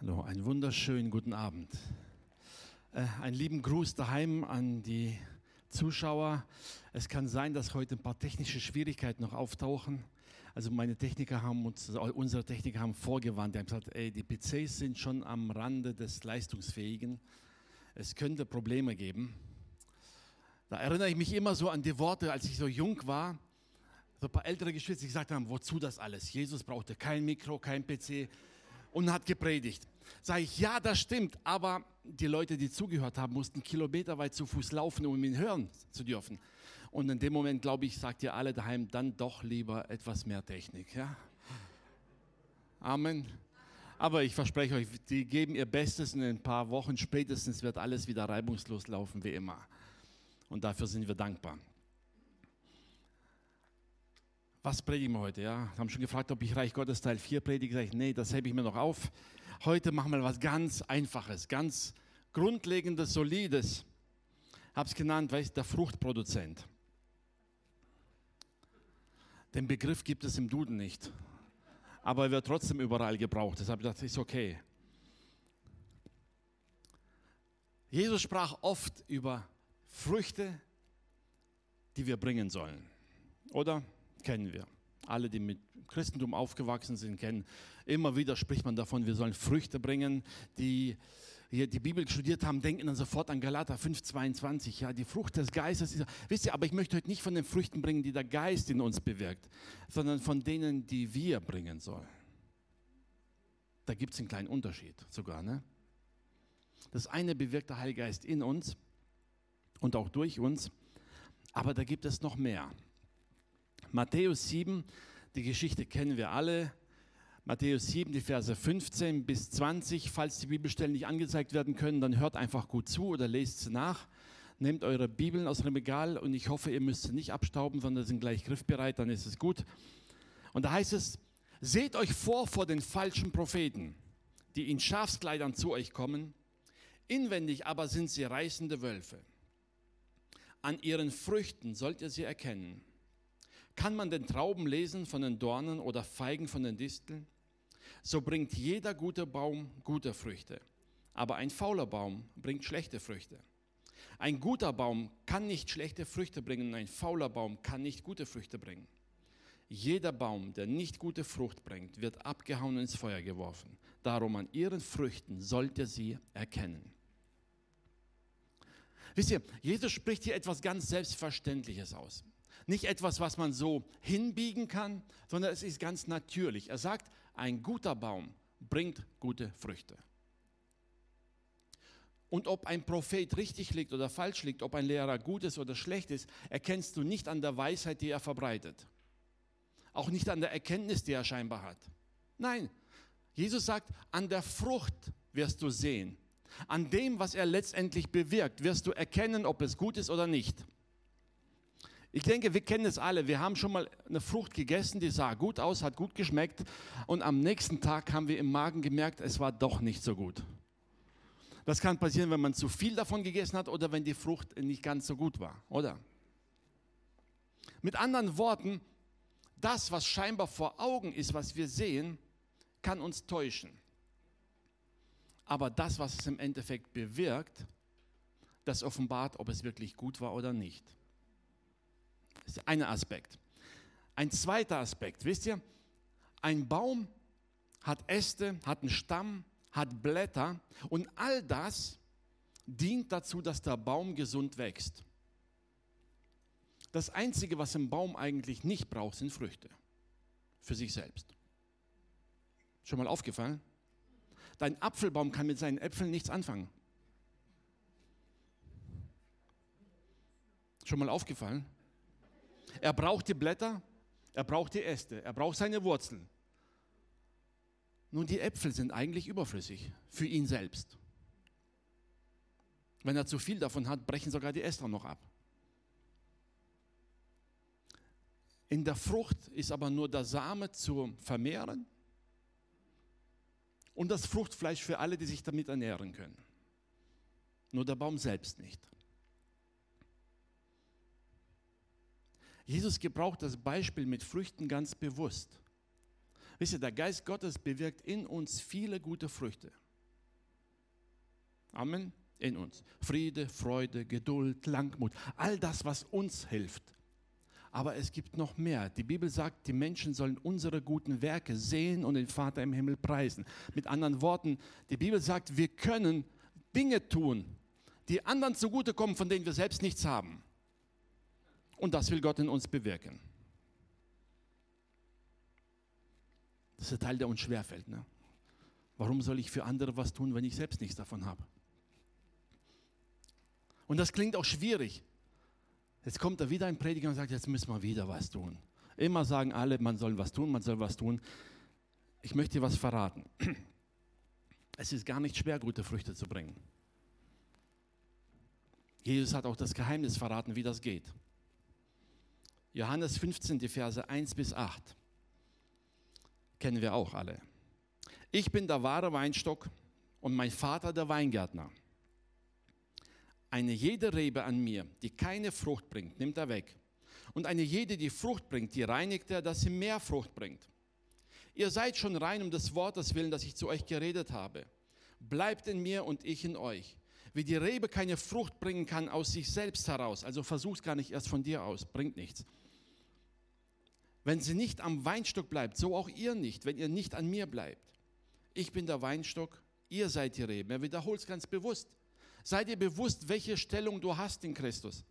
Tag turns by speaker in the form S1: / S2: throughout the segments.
S1: Hallo, einen wunderschönen guten Abend. Äh, einen lieben Gruß daheim an die Zuschauer. Es kann sein, dass heute ein paar technische Schwierigkeiten noch auftauchen. Also meine Techniker haben uns, unsere Techniker haben vorgewarnt, die haben gesagt, ey, die PCs sind schon am Rande des Leistungsfähigen. Es könnte Probleme geben. Da erinnere ich mich immer so an die Worte, als ich so jung war, so ein paar ältere Geschwister, die gesagt haben, wozu das alles? Jesus brauchte kein Mikro, kein PC und hat gepredigt. Sage ich, ja, das stimmt, aber die Leute, die zugehört haben, mussten kilometerweit zu Fuß laufen, um ihn hören zu dürfen. Und in dem Moment, glaube ich, sagt ihr alle daheim, dann doch lieber etwas mehr Technik. Ja? Amen. Aber ich verspreche euch, die geben ihr Bestes und in ein paar Wochen spätestens wird alles wieder reibungslos laufen wie immer. Und dafür sind wir dankbar. Was predigen wir heute? Ja, haben schon gefragt, ob ich Reich Gottes Teil 4 predige. Sag ich, nee, das hebe ich mir noch auf. Heute machen wir was ganz Einfaches, ganz Grundlegendes, Solides. Habe es genannt, weißt der Fruchtproduzent. Den Begriff gibt es im Duden nicht, aber er wird trotzdem überall gebraucht. Deshalb dachte ich, ist okay. Jesus sprach oft über Früchte, die wir bringen sollen. Oder? Kennen wir. Alle, die mit Christentum aufgewachsen sind, kennen. Immer wieder spricht man davon, wir sollen Früchte bringen. Die hier die Bibel studiert haben, denken dann sofort an Galater 5,22. Ja, die Frucht des Geistes. Ist, wisst ihr, aber ich möchte heute nicht von den Früchten bringen, die der Geist in uns bewirkt, sondern von denen, die wir bringen sollen. Da gibt es einen kleinen Unterschied sogar. Ne? Das eine bewirkt der Heilige Geist in uns und auch durch uns, aber da gibt es noch mehr. Matthäus 7, die Geschichte kennen wir alle. Matthäus 7, die Verse 15 bis 20. Falls die Bibelstellen nicht angezeigt werden können, dann hört einfach gut zu oder lest sie nach. Nehmt eure Bibeln aus dem Regal und ich hoffe, ihr müsst sie nicht abstauben, sondern sind gleich griffbereit, dann ist es gut. Und da heißt es, seht euch vor vor den falschen Propheten, die in Schafskleidern zu euch kommen, inwendig aber sind sie reißende Wölfe. An ihren Früchten sollt ihr sie erkennen. Kann man den Trauben lesen von den Dornen oder Feigen von den Disteln? So bringt jeder gute Baum gute Früchte, aber ein fauler Baum bringt schlechte Früchte. Ein guter Baum kann nicht schlechte Früchte bringen und ein fauler Baum kann nicht gute Früchte bringen. Jeder Baum, der nicht gute Frucht bringt, wird abgehauen und ins Feuer geworfen. Darum an ihren Früchten sollt ihr sie erkennen. Wisst ihr, Jesus spricht hier etwas ganz Selbstverständliches aus. Nicht etwas, was man so hinbiegen kann, sondern es ist ganz natürlich. Er sagt, ein guter Baum bringt gute Früchte. Und ob ein Prophet richtig liegt oder falsch liegt, ob ein Lehrer gut ist oder schlecht ist, erkennst du nicht an der Weisheit, die er verbreitet. Auch nicht an der Erkenntnis, die er scheinbar hat. Nein, Jesus sagt, an der Frucht wirst du sehen. An dem, was er letztendlich bewirkt, wirst du erkennen, ob es gut ist oder nicht. Ich denke, wir kennen es alle. Wir haben schon mal eine Frucht gegessen, die sah gut aus, hat gut geschmeckt und am nächsten Tag haben wir im Magen gemerkt, es war doch nicht so gut. Das kann passieren, wenn man zu viel davon gegessen hat oder wenn die Frucht nicht ganz so gut war, oder? Mit anderen Worten, das, was scheinbar vor Augen ist, was wir sehen, kann uns täuschen. Aber das, was es im Endeffekt bewirkt, das offenbart, ob es wirklich gut war oder nicht. Das ist ein Aspekt. Ein zweiter Aspekt, wisst ihr, ein Baum hat Äste, hat einen Stamm, hat Blätter und all das dient dazu, dass der Baum gesund wächst. Das Einzige, was ein Baum eigentlich nicht braucht, sind Früchte für sich selbst. Schon mal aufgefallen? Dein Apfelbaum kann mit seinen Äpfeln nichts anfangen. Schon mal aufgefallen? Er braucht die Blätter, er braucht die Äste, er braucht seine Wurzeln. Nun, die Äpfel sind eigentlich überflüssig für ihn selbst. Wenn er zu viel davon hat, brechen sogar die Äste noch ab. In der Frucht ist aber nur der Same zu vermehren und das Fruchtfleisch für alle, die sich damit ernähren können. Nur der Baum selbst nicht. Jesus gebraucht das Beispiel mit Früchten ganz bewusst. Wisst ihr, der Geist Gottes bewirkt in uns viele gute Früchte. Amen. In uns. Friede, Freude, Geduld, Langmut. All das, was uns hilft. Aber es gibt noch mehr. Die Bibel sagt, die Menschen sollen unsere guten Werke sehen und den Vater im Himmel preisen. Mit anderen Worten, die Bibel sagt, wir können Dinge tun, die anderen zugutekommen, von denen wir selbst nichts haben. Und das will Gott in uns bewirken. Das ist der Teil, der uns schwerfällt. Ne? Warum soll ich für andere was tun, wenn ich selbst nichts davon habe? Und das klingt auch schwierig. Jetzt kommt da wieder ein Prediger und sagt, jetzt müssen wir wieder was tun. Immer sagen alle, man soll was tun, man soll was tun. Ich möchte dir was verraten. Es ist gar nicht schwer, gute Früchte zu bringen. Jesus hat auch das Geheimnis verraten, wie das geht. Johannes 15, die Verse 1 bis 8. Kennen wir auch alle. Ich bin der wahre Weinstock und mein Vater der Weingärtner. Eine jede Rebe an mir, die keine Frucht bringt, nimmt er weg. Und eine jede, die Frucht bringt, die reinigt er, dass sie mehr Frucht bringt. Ihr seid schon rein um des Wortes willen, das ich zu euch geredet habe. Bleibt in mir und ich in euch. Wie die Rebe keine Frucht bringen kann aus sich selbst heraus, also versuch's gar nicht erst von dir aus, bringt nichts. Wenn sie nicht am Weinstock bleibt, so auch ihr nicht, wenn ihr nicht an mir bleibt. Ich bin der Weinstock, ihr seid die Reben. Er wiederholt es ganz bewusst. Sei dir bewusst, welche Stellung du hast in Christus.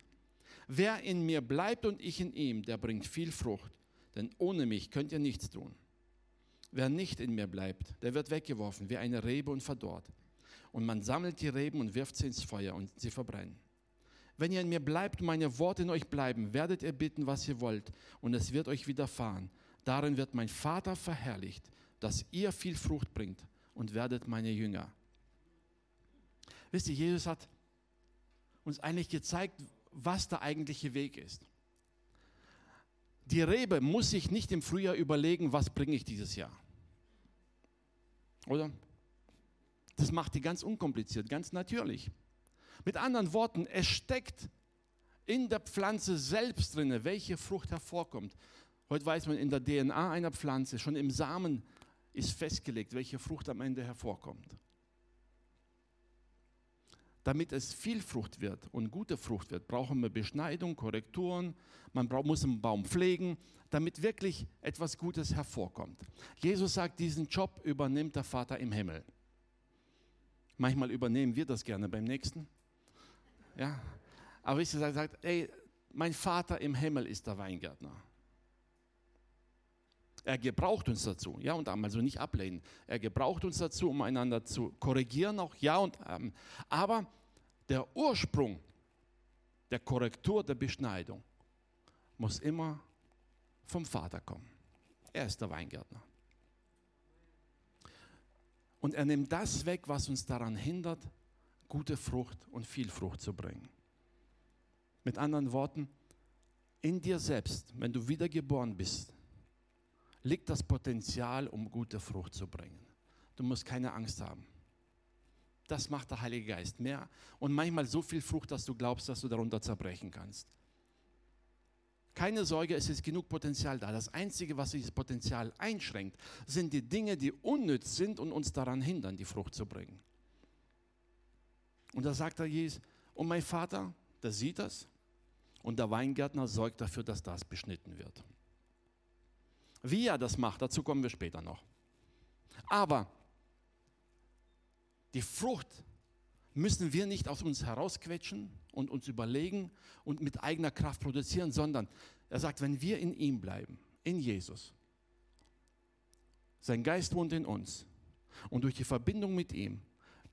S1: Wer in mir bleibt und ich in ihm, der bringt viel Frucht, denn ohne mich könnt ihr nichts tun. Wer nicht in mir bleibt, der wird weggeworfen wie eine Rebe und verdorrt. Und man sammelt die Reben und wirft sie ins Feuer und sie verbrennen. Wenn ihr in mir bleibt meine Worte in euch bleiben, werdet ihr bitten, was ihr wollt, und es wird euch widerfahren. Darin wird mein Vater verherrlicht, dass ihr viel Frucht bringt und werdet meine Jünger. Wisst ihr, Jesus hat uns eigentlich gezeigt, was der eigentliche Weg ist. Die Rebe muss sich nicht im Frühjahr überlegen, was bringe ich dieses Jahr. Oder? Das macht die ganz unkompliziert, ganz natürlich. Mit anderen Worten, es steckt in der Pflanze selbst drin, welche Frucht hervorkommt. Heute weiß man in der DNA einer Pflanze, schon im Samen ist festgelegt, welche Frucht am Ende hervorkommt. Damit es viel Frucht wird und gute Frucht wird, brauchen wir Beschneidung, Korrekturen, man muss einen Baum pflegen, damit wirklich etwas Gutes hervorkommt. Jesus sagt, diesen Job übernimmt der Vater im Himmel. Manchmal übernehmen wir das gerne beim nächsten. Ja? Aber ich sage, sagt, ey, mein Vater im Himmel ist der Weingärtner. Er gebraucht uns dazu, ja und einmal so nicht ablehnen. Er gebraucht uns dazu, um einander zu korrigieren, auch ja und ähm. aber der Ursprung der Korrektur, der Beschneidung muss immer vom Vater kommen. Er ist der Weingärtner. Und er nimmt das weg, was uns daran hindert, gute Frucht und viel Frucht zu bringen. Mit anderen Worten, in dir selbst, wenn du wiedergeboren bist, liegt das Potenzial, um gute Frucht zu bringen. Du musst keine Angst haben. Das macht der Heilige Geist mehr und manchmal so viel Frucht, dass du glaubst, dass du darunter zerbrechen kannst. Keine Sorge, es ist genug Potenzial da. Das Einzige, was dieses Potenzial einschränkt, sind die Dinge, die unnütz sind und uns daran hindern, die Frucht zu bringen. Und da sagt er Jesus, und mein Vater, der sieht das und der Weingärtner sorgt dafür, dass das beschnitten wird. Wie er das macht, dazu kommen wir später noch. Aber die Frucht müssen wir nicht aus uns herausquetschen und uns überlegen und mit eigener Kraft produzieren, sondern er sagt, wenn wir in ihm bleiben, in Jesus, sein Geist wohnt in uns und durch die Verbindung mit ihm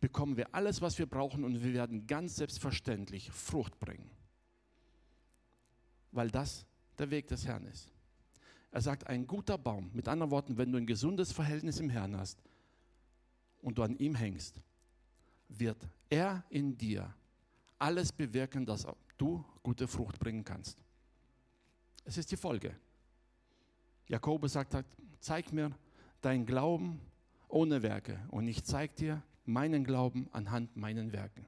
S1: bekommen wir alles, was wir brauchen und wir werden ganz selbstverständlich Frucht bringen. Weil das der Weg des Herrn ist. Er sagt, ein guter Baum, mit anderen Worten, wenn du ein gesundes Verhältnis im Herrn hast und du an ihm hängst, wird er in dir alles bewirken, dass du gute Frucht bringen kannst. Es ist die Folge. Jakobus sagt, zeig mir dein Glauben ohne Werke und ich zeig dir meinen Glauben anhand meinen Werken.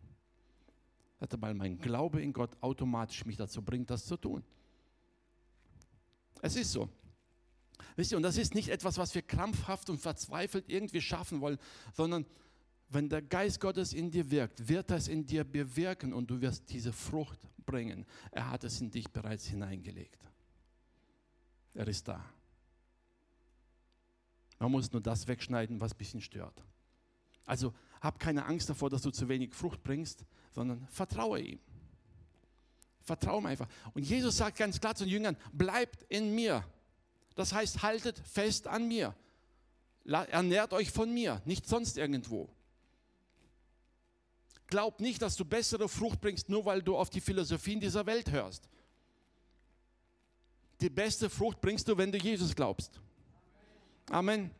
S1: Hatte mal mein Glaube in Gott automatisch mich dazu bringt, das zu tun. Es ist so. Wisst ihr, und das ist nicht etwas, was wir krampfhaft und verzweifelt irgendwie schaffen wollen, sondern wenn der Geist Gottes in dir wirkt, wird das in dir bewirken und du wirst diese Frucht bringen. Er hat es in dich bereits hineingelegt. Er ist da. Man muss nur das wegschneiden, was ein bisschen stört. Also hab keine Angst davor, dass du zu wenig Frucht bringst, sondern vertraue ihm. Vertraue ihm einfach. Und Jesus sagt ganz klar zu den Jüngern, bleibt in mir. Das heißt, haltet fest an mir. Ernährt euch von mir, nicht sonst irgendwo. Glaub nicht, dass du bessere Frucht bringst, nur weil du auf die Philosophien dieser Welt hörst. Die beste Frucht bringst du, wenn du Jesus glaubst. Amen.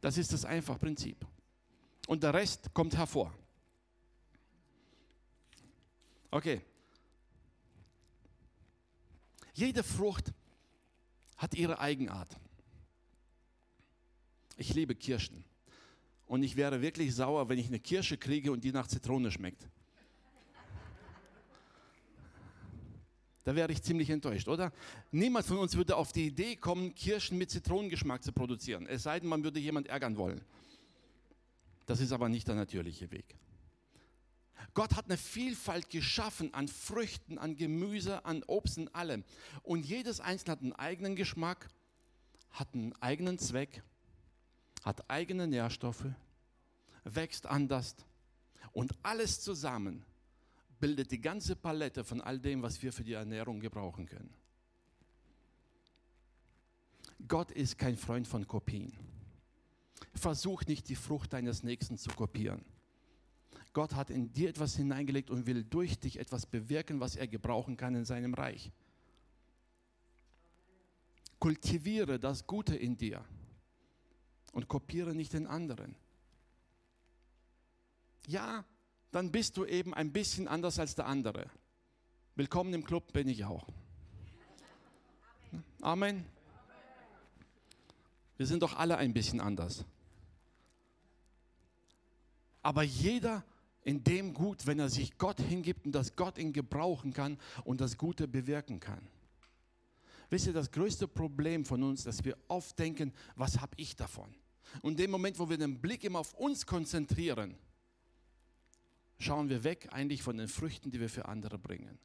S1: Das ist das einfache Prinzip. Und der Rest kommt hervor. Okay. Jede Frucht hat ihre Eigenart. Ich liebe Kirschen. Und ich wäre wirklich sauer, wenn ich eine Kirsche kriege und die nach Zitrone schmeckt. Da wäre ich ziemlich enttäuscht, oder? Niemand von uns würde auf die Idee kommen, Kirschen mit Zitronengeschmack zu produzieren. Es sei denn, man würde jemand ärgern wollen. Das ist aber nicht der natürliche Weg. Gott hat eine Vielfalt geschaffen an Früchten, an Gemüse, an Obst und allem. Und jedes einzelne hat einen eigenen Geschmack, hat einen eigenen Zweck, hat eigene Nährstoffe, wächst anders. Und alles zusammen bildet die ganze Palette von all dem, was wir für die Ernährung gebrauchen können. Gott ist kein Freund von Kopien. Versuch nicht die Frucht deines Nächsten zu kopieren. Gott hat in dir etwas hineingelegt und will durch dich etwas bewirken, was er gebrauchen kann in seinem Reich. Kultiviere das Gute in dir und kopiere nicht den anderen. Ja, dann bist du eben ein bisschen anders als der andere. Willkommen im Club bin ich auch. Amen. Wir sind doch alle ein bisschen anders. Aber jeder in dem gut, wenn er sich Gott hingibt und dass Gott ihn gebrauchen kann und das Gute bewirken kann. Wisst ihr, das größte Problem von uns, dass wir oft denken, was habe ich davon? Und in dem Moment, wo wir den Blick immer auf uns konzentrieren, schauen wir weg eigentlich von den Früchten, die wir für andere bringen.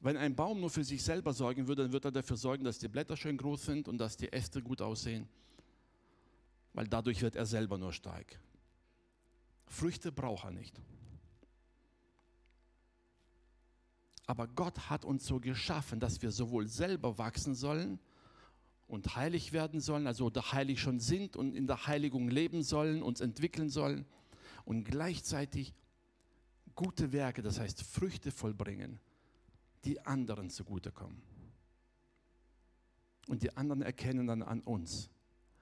S1: Wenn ein Baum nur für sich selber sorgen würde, dann würde er dafür sorgen, dass die Blätter schön groß sind und dass die Äste gut aussehen, weil dadurch wird er selber nur stark. Früchte braucht er nicht. Aber Gott hat uns so geschaffen, dass wir sowohl selber wachsen sollen und heilig werden sollen, also heilig schon sind und in der Heiligung leben sollen, uns entwickeln sollen und gleichzeitig gute Werke, das heißt Früchte vollbringen, die anderen zugutekommen. Und die anderen erkennen dann an uns,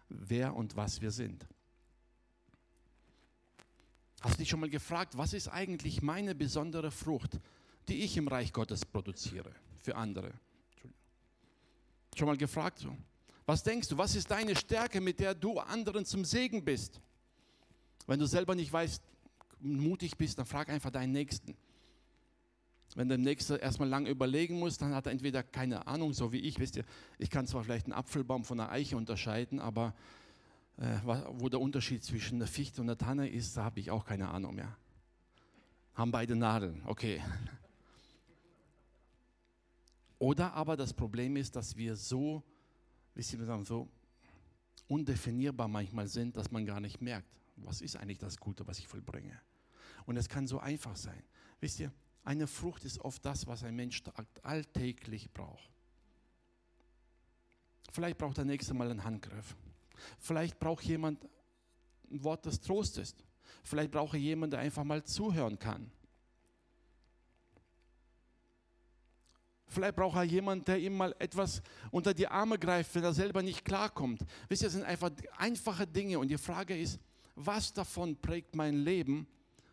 S1: wer und was wir sind. Hast du dich schon mal gefragt, was ist eigentlich meine besondere Frucht, die ich im Reich Gottes produziere für andere? Schon mal gefragt so? Was denkst du, was ist deine Stärke, mit der du anderen zum Segen bist? Wenn du selber nicht weißt, mutig bist, dann frag einfach deinen Nächsten. Wenn der Nächste erstmal lange überlegen muss, dann hat er entweder keine Ahnung, so wie ich, wisst ihr, ich kann zwar vielleicht einen Apfelbaum von einer Eiche unterscheiden, aber äh, wo der Unterschied zwischen der Fichte und der Tanne ist, da habe ich auch keine Ahnung mehr. Haben beide Nadeln, okay. Oder aber das Problem ist, dass wir so, wie Sie sagen, so undefinierbar manchmal sind, dass man gar nicht merkt, was ist eigentlich das Gute, was ich vollbringe. Und es kann so einfach sein. Wisst ihr, eine Frucht ist oft das, was ein Mensch alltäglich braucht. Vielleicht braucht der nächste Mal einen Handgriff. Vielleicht braucht jemand ein Wort des Trostes. Vielleicht braucht er jemanden, der einfach mal zuhören kann. Vielleicht braucht er jemanden, der ihm mal etwas unter die Arme greift, wenn er selber nicht klarkommt. Wisst ihr, das sind einfach einfache Dinge. Und die Frage ist, was davon prägt mein Leben,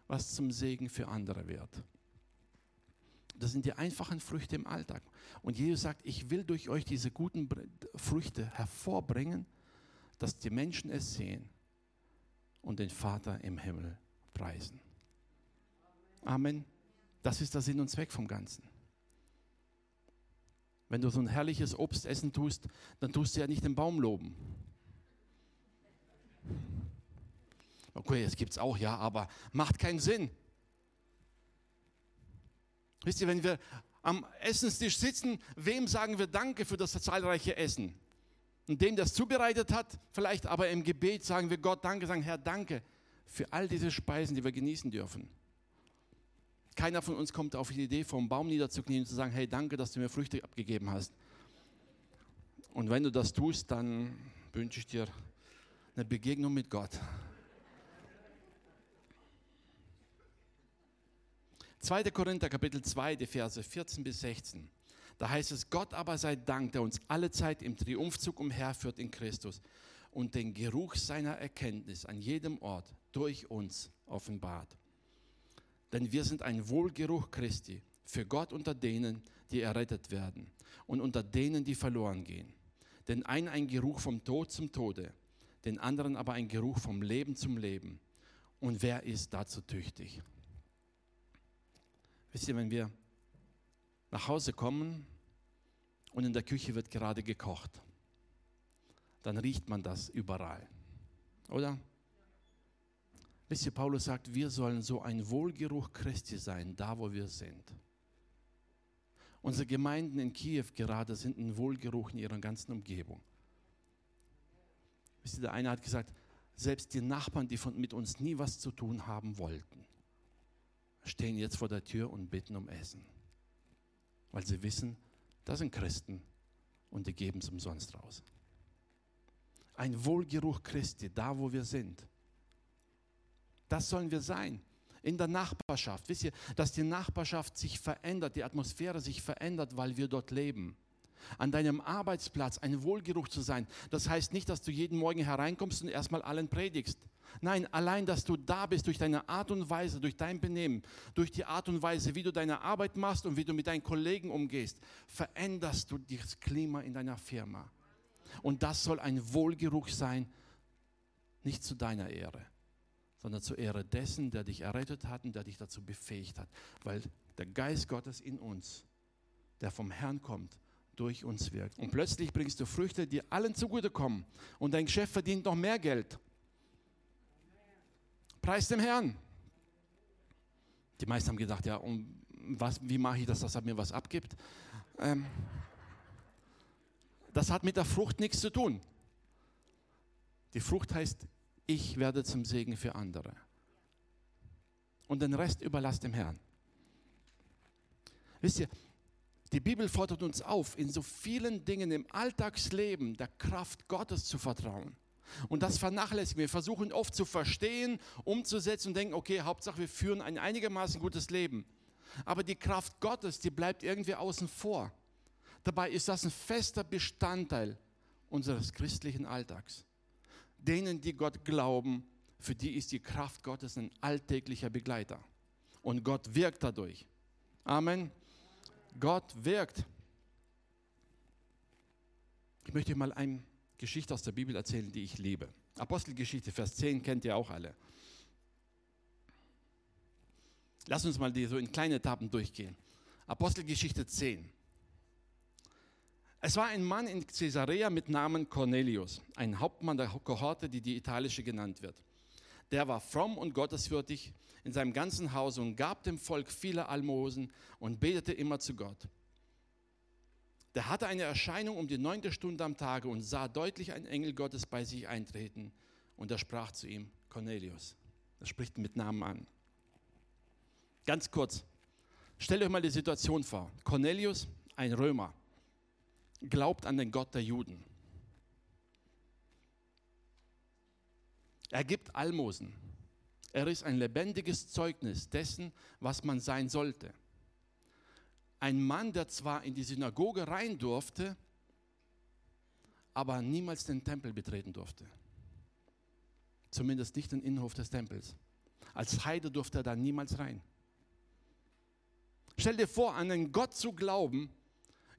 S1: was zum Segen für andere wird? Das sind die einfachen Früchte im Alltag. Und Jesus sagt, ich will durch euch diese guten Früchte hervorbringen, dass die Menschen es sehen und den Vater im Himmel preisen. Amen. Das ist der Sinn und Zweck vom Ganzen. Wenn du so ein herrliches Obst essen tust, dann tust du ja nicht den Baum loben. Okay, es gibt es auch, ja, aber macht keinen Sinn. Wisst ihr, wenn wir am Essenstisch sitzen, wem sagen wir Danke für das zahlreiche Essen? Und dem, der es zubereitet hat, vielleicht aber im Gebet sagen wir Gott Danke, sagen Herr Danke für all diese Speisen, die wir genießen dürfen. Keiner von uns kommt auf die Idee, vom Baum niederzuknien und zu sagen, hey, danke, dass du mir Früchte abgegeben hast. Und wenn du das tust, dann wünsche ich dir eine Begegnung mit Gott. 2. Korinther Kapitel 2, die Verse 14 bis 16. Da heißt es, Gott aber sei Dank, der uns alle Zeit im Triumphzug umherführt in Christus und den Geruch seiner Erkenntnis an jedem Ort durch uns offenbart. Denn wir sind ein Wohlgeruch Christi für Gott unter denen, die errettet werden und unter denen, die verloren gehen. Denn ein ein Geruch vom Tod zum Tode, den anderen aber ein Geruch vom Leben zum Leben. Und wer ist dazu tüchtig? Wisst ihr, wenn wir nach Hause kommen und in der Küche wird gerade gekocht, dann riecht man das überall, oder? Wisst ihr, Paulus sagt, wir sollen so ein Wohlgeruch Christi sein, da wo wir sind. Unsere Gemeinden in Kiew gerade sind ein Wohlgeruch in ihrer ganzen Umgebung. Wisst ihr, der eine hat gesagt, selbst die Nachbarn, die von, mit uns nie was zu tun haben wollten, stehen jetzt vor der Tür und bitten um Essen. Weil sie wissen, das sind Christen und die geben es umsonst raus. Ein Wohlgeruch Christi, da wo wir sind. Das sollen wir sein. In der Nachbarschaft. Wisst ihr, dass die Nachbarschaft sich verändert, die Atmosphäre sich verändert, weil wir dort leben. An deinem Arbeitsplatz ein Wohlgeruch zu sein. Das heißt nicht, dass du jeden Morgen hereinkommst und erstmal allen predigst. Nein, allein, dass du da bist durch deine Art und Weise, durch dein Benehmen, durch die Art und Weise, wie du deine Arbeit machst und wie du mit deinen Kollegen umgehst, veränderst du das Klima in deiner Firma. Und das soll ein Wohlgeruch sein, nicht zu deiner Ehre, sondern zur Ehre dessen, der dich errettet hat und der dich dazu befähigt hat. Weil der Geist Gottes in uns, der vom Herrn kommt, durch uns wirkt. Und plötzlich bringst du Früchte, die allen zugutekommen. Und dein Chef verdient noch mehr Geld. Preis dem Herrn. Die meisten haben gedacht, ja, und was, wie mache ich das, dass er mir was abgibt? Ähm, das hat mit der Frucht nichts zu tun. Die Frucht heißt ich werde zum Segen für andere. Und den Rest überlasst dem Herrn. Wisst ihr, die Bibel fordert uns auf, in so vielen Dingen im Alltagsleben der Kraft Gottes zu vertrauen. Und das vernachlässigen wir. versuchen oft zu verstehen, umzusetzen und denken, okay, Hauptsache wir führen ein einigermaßen gutes Leben. Aber die Kraft Gottes, die bleibt irgendwie außen vor. Dabei ist das ein fester Bestandteil unseres christlichen Alltags denen, die Gott glauben, für die ist die Kraft Gottes ein alltäglicher Begleiter. Und Gott wirkt dadurch. Amen. Gott wirkt. Ich möchte mal eine Geschichte aus der Bibel erzählen, die ich liebe. Apostelgeschichte, Vers 10 kennt ihr auch alle. Lass uns mal die so in kleine Etappen durchgehen. Apostelgeschichte 10. Es war ein Mann in Caesarea mit Namen Cornelius, ein Hauptmann der Kohorte, die die italische genannt wird. Der war fromm und gottesfürchtig in seinem ganzen Haus und gab dem Volk viele Almosen und betete immer zu Gott. Der hatte eine Erscheinung um die neunte Stunde am Tage und sah deutlich einen Engel Gottes bei sich eintreten. Und er sprach zu ihm, Cornelius. Er spricht mit Namen an. Ganz kurz, stellt euch mal die Situation vor. Cornelius, ein Römer, glaubt an den Gott der Juden. Er gibt Almosen. Er ist ein lebendiges Zeugnis dessen, was man sein sollte. Ein Mann, der zwar in die Synagoge rein durfte, aber niemals den Tempel betreten durfte. Zumindest nicht den Innenhof des Tempels. Als Heide durfte er da niemals rein. Stell dir vor, an einen Gott zu glauben,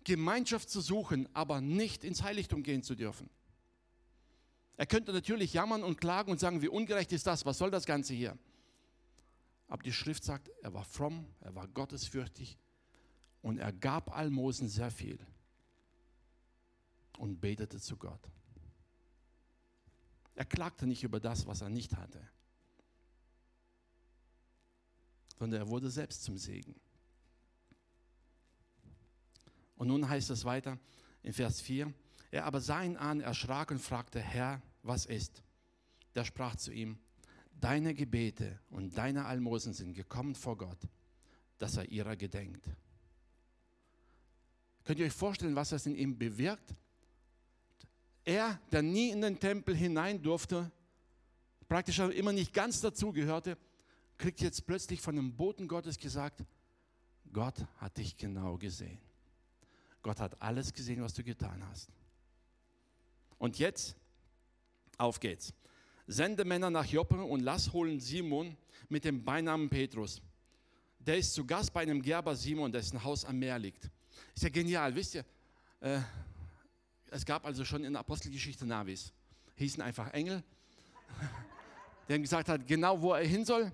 S1: Gemeinschaft zu suchen, aber nicht ins Heiligtum gehen zu dürfen. Er könnte natürlich jammern und klagen und sagen, wie ungerecht ist das, was soll das Ganze hier? Aber die Schrift sagt, er war fromm, er war gottesfürchtig und er gab Almosen sehr viel und betete zu Gott. Er klagte nicht über das, was er nicht hatte. sondern er wurde selbst zum Segen. Und nun heißt es weiter in Vers 4, er aber sah ihn an, erschrak und fragte, Herr, was ist? Der sprach zu ihm, deine Gebete und deine Almosen sind gekommen vor Gott, dass er ihrer gedenkt. Könnt ihr euch vorstellen, was das in ihm bewirkt? Er, der nie in den Tempel hinein durfte, praktisch immer nicht ganz dazugehörte, kriegt jetzt plötzlich von dem Boten Gottes gesagt, Gott hat dich genau gesehen. Gott hat alles gesehen, was du getan hast. Und jetzt, auf geht's. Sende Männer nach Joppe und lass holen Simon mit dem Beinamen Petrus. Der ist zu Gast bei einem Gerber Simon, dessen Haus am Meer liegt. Ist ja genial, wisst ihr? Äh, es gab also schon in der Apostelgeschichte Navis. Hießen einfach Engel. Der gesagt hat, genau wo er hin soll.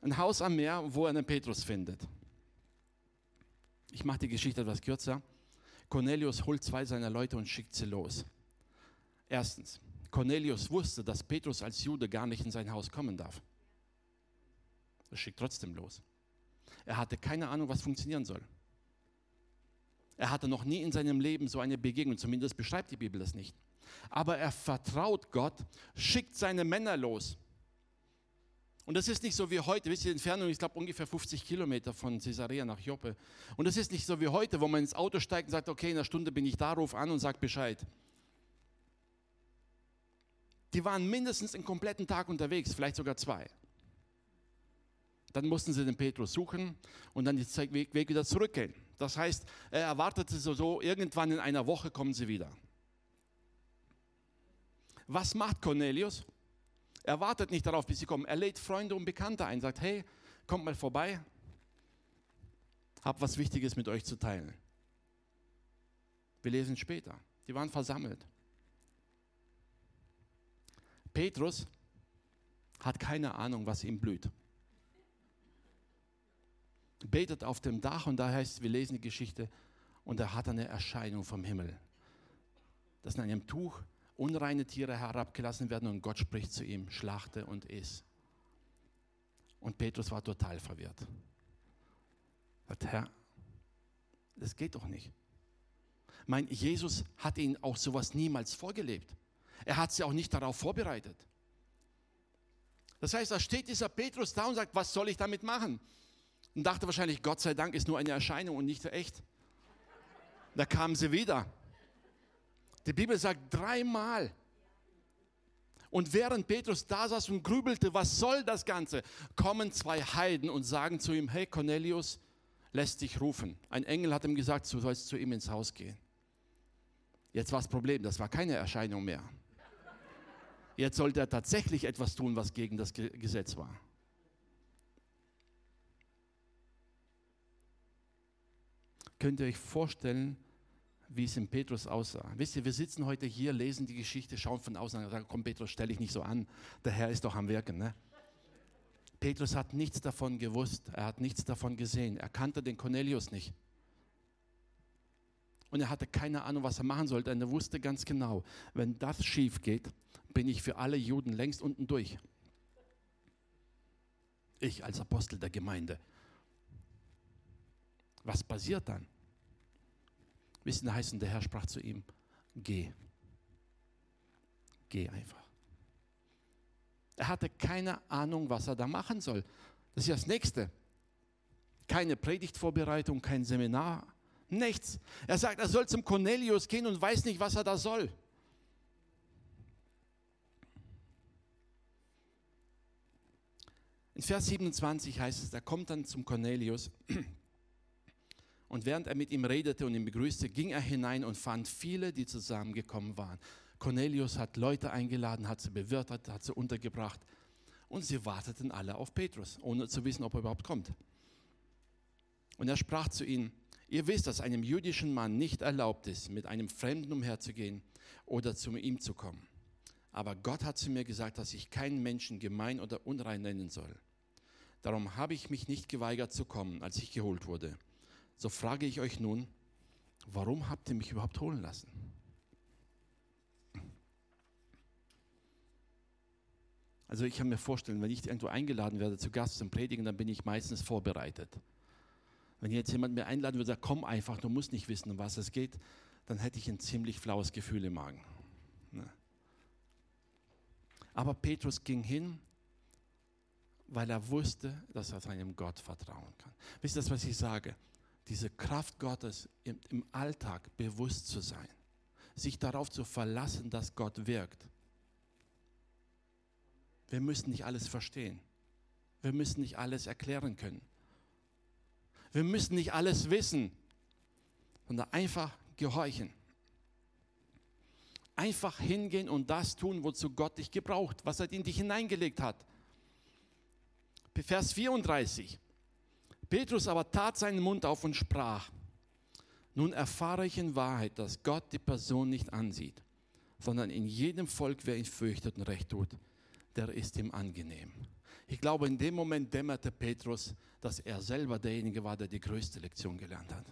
S1: Ein Haus am Meer, wo er einen Petrus findet. Ich mache die Geschichte etwas kürzer. Cornelius holt zwei seiner Leute und schickt sie los. Erstens, Cornelius wusste, dass Petrus als Jude gar nicht in sein Haus kommen darf. Er schickt trotzdem los. Er hatte keine Ahnung, was funktionieren soll. Er hatte noch nie in seinem Leben so eine Begegnung, zumindest beschreibt die Bibel das nicht. Aber er vertraut Gott, schickt seine Männer los. Und das ist nicht so wie heute, wisst ihr, die Entfernung, ich glaube ungefähr 50 Kilometer von Caesarea nach Joppe. Und das ist nicht so wie heute, wo man ins Auto steigt und sagt, okay, in einer Stunde bin ich da, ruf an und sag Bescheid. Die waren mindestens einen kompletten Tag unterwegs, vielleicht sogar zwei. Dann mussten sie den Petrus suchen und dann den Weg, Weg wieder zurückgehen. Das heißt, er erwartete so, so, irgendwann in einer Woche kommen sie wieder. Was macht Cornelius? Er wartet nicht darauf, bis sie kommen. Er lädt Freunde und Bekannte ein, sagt, hey, kommt mal vorbei, hab was Wichtiges mit euch zu teilen. Wir lesen später. Die waren versammelt. Petrus hat keine Ahnung, was ihm blüht. Betet auf dem Dach und da heißt, wir lesen die Geschichte, und er hat eine Erscheinung vom Himmel. Das in einem Tuch unreine Tiere herabgelassen werden und Gott spricht zu ihm, schlachte und iss. Und Petrus war total verwirrt. Sagt, Herr, das geht doch nicht. Mein Jesus hat ihn auch sowas niemals vorgelebt. Er hat sie auch nicht darauf vorbereitet. Das heißt, da steht dieser Petrus da und sagt, was soll ich damit machen? Und dachte wahrscheinlich, Gott sei Dank ist nur eine Erscheinung und nicht echt. Da kamen sie wieder. Die Bibel sagt dreimal. Und während Petrus da saß und grübelte, was soll das Ganze, kommen zwei Heiden und sagen zu ihm, hey Cornelius, lässt dich rufen. Ein Engel hat ihm gesagt, du sollst zu ihm ins Haus gehen. Jetzt war das Problem, das war keine Erscheinung mehr. Jetzt sollte er tatsächlich etwas tun, was gegen das Gesetz war. Könnt ihr euch vorstellen, wie es in Petrus aussah. Wisst ihr, wir sitzen heute hier, lesen die Geschichte, schauen von außen und sagen, komm Petrus, stell dich nicht so an, der Herr ist doch am Wirken. Ne? Petrus hat nichts davon gewusst, er hat nichts davon gesehen, er kannte den Cornelius nicht. Und er hatte keine Ahnung, was er machen sollte. Und er wusste ganz genau, wenn das schief geht, bin ich für alle Juden längst unten durch. Ich als Apostel der Gemeinde. Was passiert dann? Wissen da heißt, der Herr sprach zu ihm, geh. Geh einfach. Er hatte keine Ahnung, was er da machen soll. Das ist das Nächste. Keine Predigtvorbereitung, kein Seminar, nichts. Er sagt, er soll zum Cornelius gehen und weiß nicht, was er da soll. In Vers 27 heißt es, er kommt dann zum Cornelius und während er mit ihm redete und ihn begrüßte, ging er hinein und fand viele, die zusammengekommen waren. Cornelius hat Leute eingeladen, hat sie bewirtet, hat sie untergebracht und sie warteten alle auf Petrus, ohne zu wissen, ob er überhaupt kommt. Und er sprach zu ihnen, ihr wisst, dass einem jüdischen Mann nicht erlaubt ist, mit einem Fremden umherzugehen oder zu ihm zu kommen. Aber Gott hat zu mir gesagt, dass ich keinen Menschen gemein oder unrein nennen soll. Darum habe ich mich nicht geweigert zu kommen, als ich geholt wurde. So frage ich euch nun, warum habt ihr mich überhaupt holen lassen? Also ich kann mir vorstellen, wenn ich irgendwo eingeladen werde zu Gast zum Predigen, dann bin ich meistens vorbereitet. Wenn jetzt jemand mir einladen würde, sagt, komm einfach, du musst nicht wissen, um was es geht, dann hätte ich ein ziemlich flaues Gefühl im Magen. Ne? Aber Petrus ging hin, weil er wusste, dass er seinem Gott vertrauen kann. Wisst ihr das, was ich sage? Diese Kraft Gottes im, im Alltag bewusst zu sein, sich darauf zu verlassen, dass Gott wirkt. Wir müssen nicht alles verstehen. Wir müssen nicht alles erklären können. Wir müssen nicht alles wissen, sondern einfach gehorchen. Einfach hingehen und das tun, wozu Gott dich gebraucht, was er in dich hineingelegt hat. Vers 34. Petrus aber tat seinen Mund auf und sprach, nun erfahre ich in Wahrheit, dass Gott die Person nicht ansieht, sondern in jedem Volk, wer ihn fürchtet und recht tut, der ist ihm angenehm. Ich glaube, in dem Moment dämmerte Petrus, dass er selber derjenige war, der die größte Lektion gelernt hat.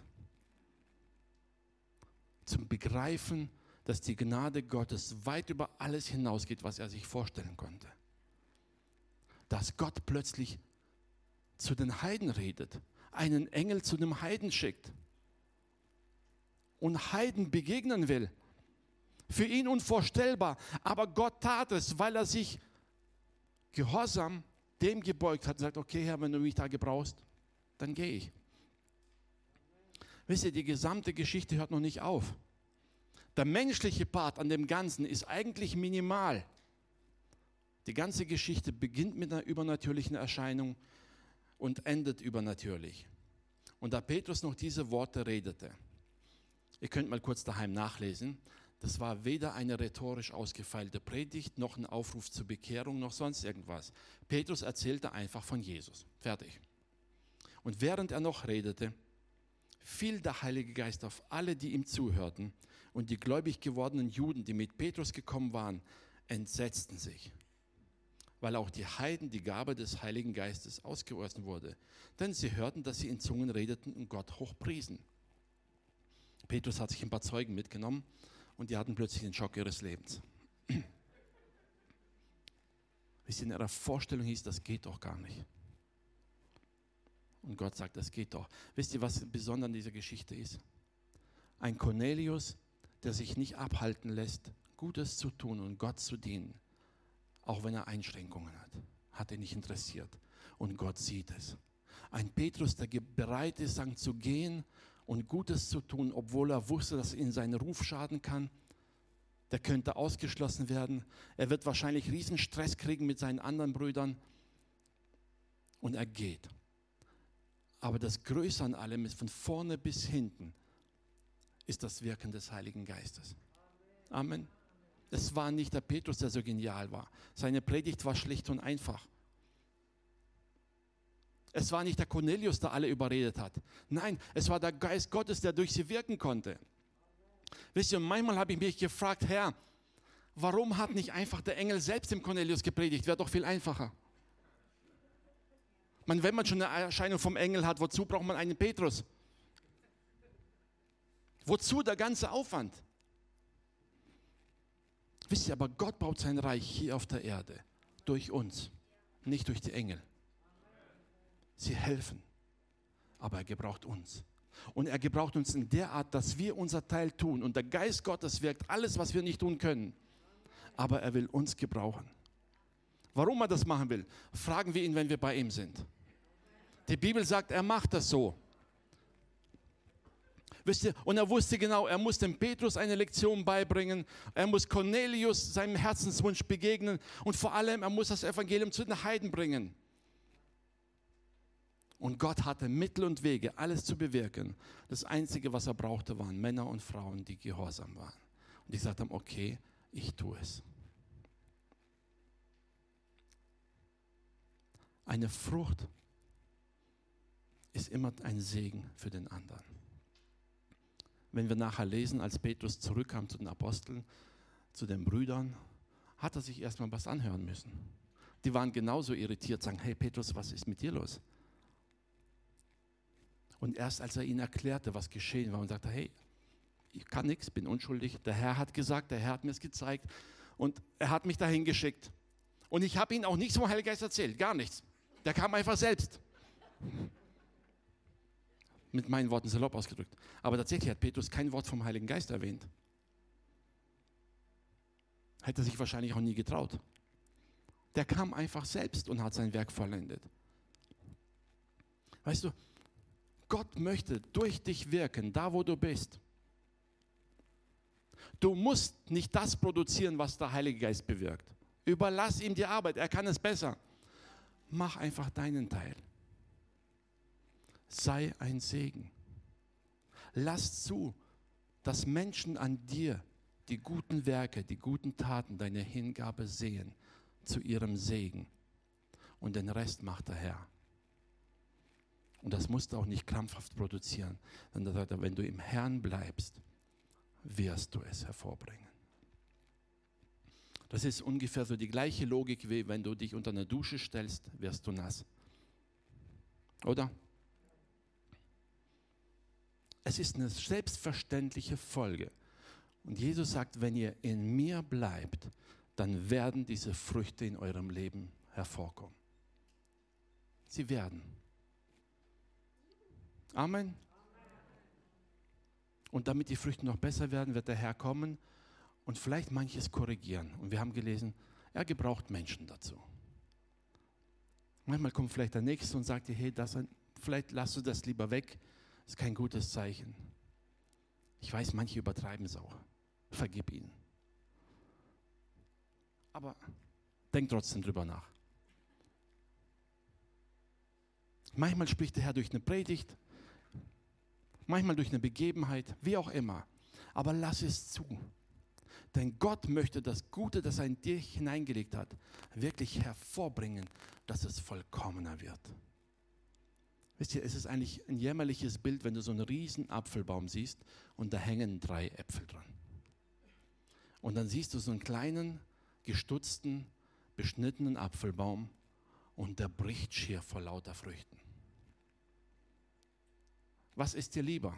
S1: Zum Begreifen, dass die Gnade Gottes weit über alles hinausgeht, was er sich vorstellen konnte. Dass Gott plötzlich zu den Heiden redet, einen Engel zu dem Heiden schickt und Heiden begegnen will. Für ihn unvorstellbar, aber Gott tat es, weil er sich gehorsam dem gebeugt hat und sagt, okay Herr, wenn du mich da gebrauchst, dann gehe ich. Wisst ihr, die gesamte Geschichte hört noch nicht auf. Der menschliche Part an dem Ganzen ist eigentlich minimal. Die ganze Geschichte beginnt mit einer übernatürlichen Erscheinung und endet übernatürlich. Und da Petrus noch diese Worte redete, ihr könnt mal kurz daheim nachlesen, das war weder eine rhetorisch ausgefeilte Predigt, noch ein Aufruf zur Bekehrung, noch sonst irgendwas. Petrus erzählte einfach von Jesus. Fertig. Und während er noch redete, fiel der Heilige Geist auf alle, die ihm zuhörten, und die gläubig gewordenen Juden, die mit Petrus gekommen waren, entsetzten sich, weil auch die Heiden die Gabe des Heiligen Geistes ausgegossen wurde. Denn sie hörten, dass sie in Zungen redeten und Gott hochpriesen. Petrus hat sich ein paar Zeugen mitgenommen und die hatten plötzlich den Schock ihres Lebens. Wisst ihr, in ihrer Vorstellung hieß, das geht doch gar nicht. Und Gott sagt, das geht doch. Wisst ihr, was besonders an dieser Geschichte ist? Ein Cornelius, der sich nicht abhalten lässt, Gutes zu tun und Gott zu dienen, auch wenn er Einschränkungen hat, hat ihn nicht interessiert. Und Gott sieht es. Ein Petrus, der bereit ist, zu gehen und Gutes zu tun, obwohl er wusste, dass ihn sein Ruf schaden kann. Der könnte ausgeschlossen werden. Er wird wahrscheinlich riesen Stress kriegen mit seinen anderen Brüdern. Und er geht. Aber das Größte an allem ist von vorne bis hinten ist das Wirken des Heiligen Geistes. Amen. Es war nicht der Petrus, der so genial war. Seine Predigt war schlicht und einfach. Es war nicht der Cornelius, der alle überredet hat. Nein, es war der Geist Gottes, der durch sie wirken konnte. Wisst ihr, manchmal habe ich mich gefragt, Herr, warum hat nicht einfach der Engel selbst dem Cornelius gepredigt? Wäre doch viel einfacher. Man, wenn man schon eine Erscheinung vom Engel hat, wozu braucht man einen Petrus? Wozu der ganze Aufwand? Wisst ihr, aber Gott baut sein Reich hier auf der Erde durch uns, nicht durch die Engel. Sie helfen, aber er gebraucht uns. Und er gebraucht uns in der Art, dass wir unser Teil tun. Und der Geist Gottes wirkt alles, was wir nicht tun können. Aber er will uns gebrauchen. Warum er das machen will, fragen wir ihn, wenn wir bei ihm sind. Die Bibel sagt, er macht das so. Wisst ihr, und er wusste genau, er muss dem Petrus eine Lektion beibringen, er muss Cornelius seinem Herzenswunsch begegnen und vor allem, er muss das Evangelium zu den Heiden bringen. Und Gott hatte Mittel und Wege, alles zu bewirken. Das Einzige, was er brauchte, waren Männer und Frauen, die gehorsam waren. Und die gesagt haben, okay, ich tue es. Eine Frucht ist immer ein Segen für den anderen. Wenn wir nachher lesen, als Petrus zurückkam zu den Aposteln, zu den Brüdern, hat er sich erstmal was anhören müssen. Die waren genauso irritiert, sagen, hey Petrus, was ist mit dir los? Und erst als er ihnen erklärte, was geschehen war und sagte, hey, ich kann nichts, bin unschuldig, der Herr hat gesagt, der Herr hat mir es gezeigt und er hat mich dahin geschickt. Und ich habe ihm auch nichts vom Heiligen Geist erzählt, gar nichts. Der kam einfach selbst. Mit meinen Worten salopp ausgedrückt. Aber tatsächlich hat Petrus kein Wort vom Heiligen Geist erwähnt. Hätte sich wahrscheinlich auch nie getraut. Der kam einfach selbst und hat sein Werk vollendet. Weißt du, Gott möchte durch dich wirken, da wo du bist. Du musst nicht das produzieren, was der Heilige Geist bewirkt. Überlass ihm die Arbeit, er kann es besser. Mach einfach deinen Teil. Sei ein Segen. Lass zu, dass Menschen an dir die guten Werke, die guten Taten, deine Hingabe sehen zu ihrem Segen. Und den Rest macht der Herr. Und das musst du auch nicht krampfhaft produzieren, sondern wenn du im Herrn bleibst, wirst du es hervorbringen. Das ist ungefähr so die gleiche Logik, wie wenn du dich unter eine Dusche stellst, wirst du nass. Oder? Es ist eine selbstverständliche Folge. Und Jesus sagt, wenn ihr in mir bleibt, dann werden diese Früchte in eurem Leben hervorkommen. Sie werden. Amen. Und damit die Früchte noch besser werden, wird der Herr kommen und vielleicht manches korrigieren. Und wir haben gelesen, er gebraucht Menschen dazu. Manchmal kommt vielleicht der Nächste und sagt dir, hey, das, vielleicht lass du das lieber weg, ist kein gutes Zeichen. Ich weiß, manche übertreiben es auch. Vergib ihnen. Aber denk trotzdem drüber nach. Manchmal spricht der Herr durch eine Predigt, manchmal durch eine Begebenheit, wie auch immer. Aber lass es zu. Denn Gott möchte das Gute, das er in dir hineingelegt hat, wirklich hervorbringen, dass es vollkommener wird. Wisst ihr, es ist eigentlich ein jämmerliches Bild, wenn du so einen riesen Apfelbaum siehst und da hängen drei Äpfel dran. Und dann siehst du so einen kleinen, gestutzten, beschnittenen Apfelbaum und der bricht schier vor lauter Früchten. Was ist dir lieber?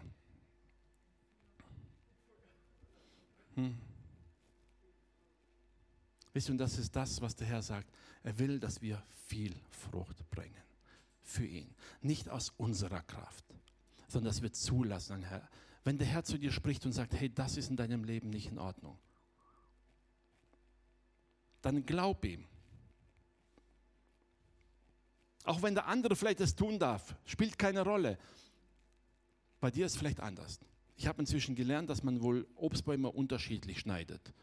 S1: Hm. Wisst ihr, und das ist das, was der Herr sagt. Er will, dass wir viel Frucht bringen für ihn. Nicht aus unserer Kraft, sondern dass wir zulassen, Herr. Wenn der Herr zu dir spricht und sagt, hey, das ist in deinem Leben nicht in Ordnung, dann glaub ihm. Auch wenn der andere vielleicht es tun darf, spielt keine Rolle. Bei dir ist es vielleicht anders. Ich habe inzwischen gelernt, dass man wohl Obstbäume unterschiedlich schneidet.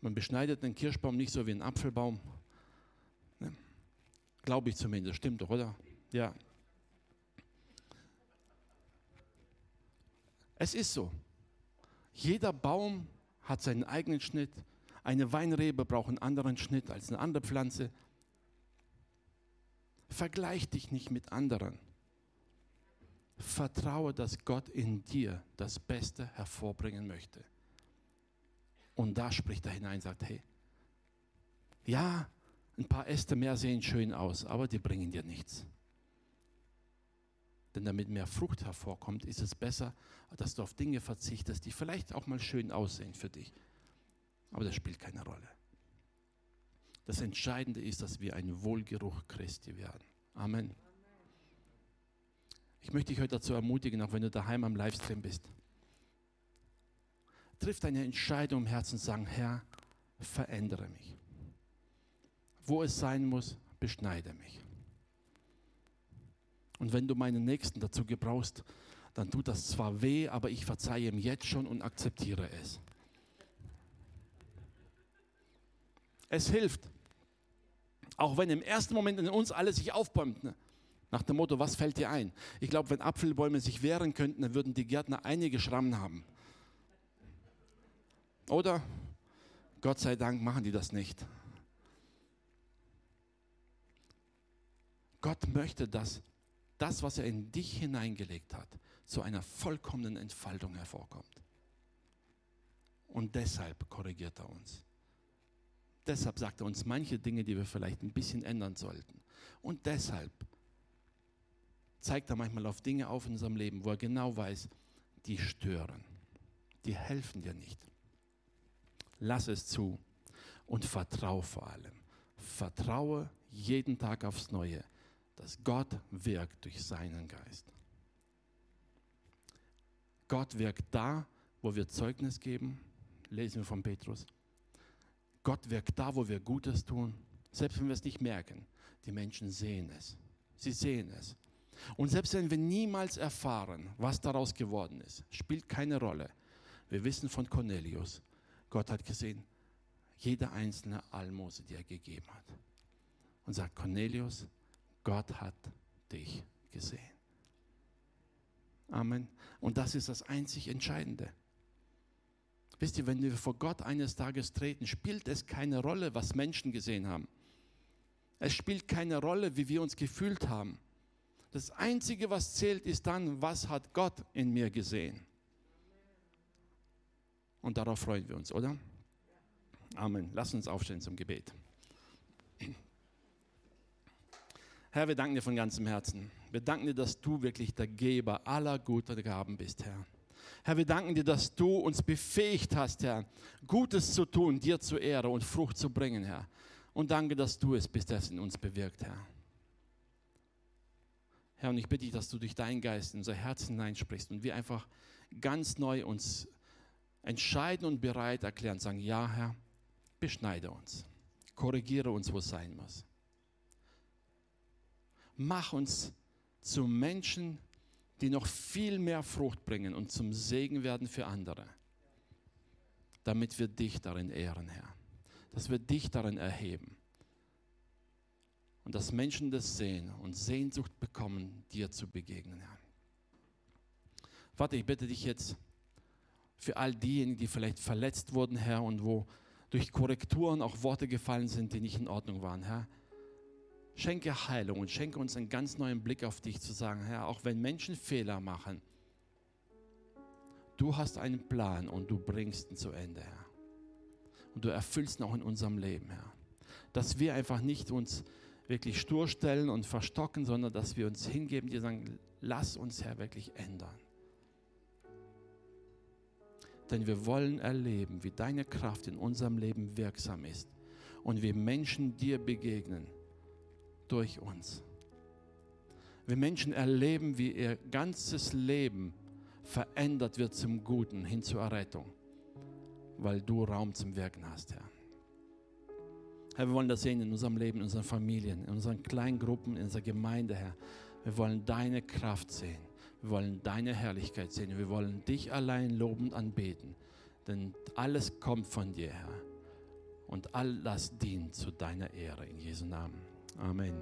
S1: Man beschneidet den Kirschbaum nicht so wie einen Apfelbaum. Ne? Glaube ich zumindest, stimmt doch, oder? Ja. Es ist so. Jeder Baum hat seinen eigenen Schnitt. Eine Weinrebe braucht einen anderen Schnitt als eine andere Pflanze. Vergleich dich nicht mit anderen. Vertraue, dass Gott in dir das Beste hervorbringen möchte. Und da spricht er hinein und sagt, hey, ja, ein paar Äste mehr sehen schön aus, aber die bringen dir nichts. Denn damit mehr Frucht hervorkommt, ist es besser, dass du auf Dinge verzichtest, die vielleicht auch mal schön aussehen für dich. Aber das spielt keine Rolle. Das Entscheidende ist, dass wir ein Wohlgeruch Christi werden. Amen. Ich möchte dich heute dazu ermutigen, auch wenn du daheim am Livestream bist triff eine Entscheidung im Herzen und sagen, Herr, verändere mich. Wo es sein muss, beschneide mich. Und wenn du meinen Nächsten dazu gebrauchst, dann tut das zwar weh, aber ich verzeihe ihm jetzt schon und akzeptiere es. Es hilft. Auch wenn im ersten Moment in uns alles sich aufbäumt. Ne? Nach dem Motto, was fällt dir ein? Ich glaube, wenn Apfelbäume sich wehren könnten, dann würden die Gärtner einige Schrammen haben. Oder Gott sei Dank machen die das nicht. Gott möchte, dass das, was er in dich hineingelegt hat, zu einer vollkommenen Entfaltung hervorkommt. Und deshalb korrigiert er uns. Deshalb sagt er uns manche Dinge, die wir vielleicht ein bisschen ändern sollten. Und deshalb zeigt er manchmal auf Dinge auf in unserem Leben, wo er genau weiß, die stören, die helfen dir nicht. Lass es zu und vertrau vor allem. vertraue jeden Tag aufs Neue, dass Gott wirkt durch seinen Geist. Gott wirkt da, wo wir Zeugnis geben, lesen wir von Petrus. Gott wirkt da, wo wir Gutes tun, selbst wenn wir es nicht merken. Die Menschen sehen es. Sie sehen es. Und selbst wenn wir niemals erfahren, was daraus geworden ist, spielt keine Rolle. Wir wissen von Cornelius, Gott hat gesehen, jede einzelne Almose, die er gegeben hat. Und sagt, Cornelius, Gott hat dich gesehen. Amen. Und das ist das einzig Entscheidende. Wisst ihr, wenn wir vor Gott eines Tages treten, spielt es keine Rolle, was Menschen gesehen haben. Es spielt keine Rolle, wie wir uns gefühlt haben. Das Einzige, was zählt, ist dann, was hat Gott in mir gesehen. Und darauf freuen wir uns, oder? Amen. Lass uns aufstehen zum Gebet. Herr, wir danken dir von ganzem Herzen. Wir danken dir, dass du wirklich der Geber aller guten Gaben bist, Herr. Herr, wir danken dir, dass du uns befähigt hast, Herr, Gutes zu tun, dir zur Ehre und Frucht zu bringen, Herr. Und danke, dass du es bis das in uns bewirkt, Herr. Herr, und ich bitte dich, dass du durch deinen Geist in unser Herz hineinsprichst und wir einfach ganz neu uns entscheiden und bereit erklären, sagen, ja, Herr, beschneide uns, korrigiere uns, wo es sein muss. Mach uns zu Menschen, die noch viel mehr Frucht bringen und zum Segen werden für andere, damit wir dich darin ehren, Herr, dass wir dich darin erheben und dass Menschen das sehen und Sehnsucht bekommen, dir zu begegnen, Herr. Vater, ich bitte dich jetzt für all diejenigen, die vielleicht verletzt wurden, Herr, und wo durch Korrekturen auch Worte gefallen sind, die nicht in Ordnung waren, Herr. Schenke Heilung und schenke uns einen ganz neuen Blick auf dich zu sagen, Herr, auch wenn Menschen Fehler machen, du hast einen Plan und du bringst ihn zu Ende, Herr. Und du erfüllst ihn auch in unserem Leben, Herr. Dass wir einfach nicht uns wirklich stur stellen und verstocken, sondern dass wir uns hingeben, dir sagen, lass uns, Herr, wirklich ändern. Denn wir wollen erleben, wie deine Kraft in unserem Leben wirksam ist und wie Menschen dir begegnen durch uns. Wir Menschen erleben, wie ihr ganzes Leben verändert wird zum Guten, hin zur Errettung, weil du Raum zum Wirken hast, Herr. Herr, wir wollen das sehen in unserem Leben, in unseren Familien, in unseren kleinen Gruppen, in unserer Gemeinde, Herr. Wir wollen deine Kraft sehen. Wir wollen deine Herrlichkeit sehen. Wir wollen dich allein lobend anbeten. Denn alles kommt von dir, Herr. Und all das dient zu deiner Ehre. In Jesu Namen. Amen.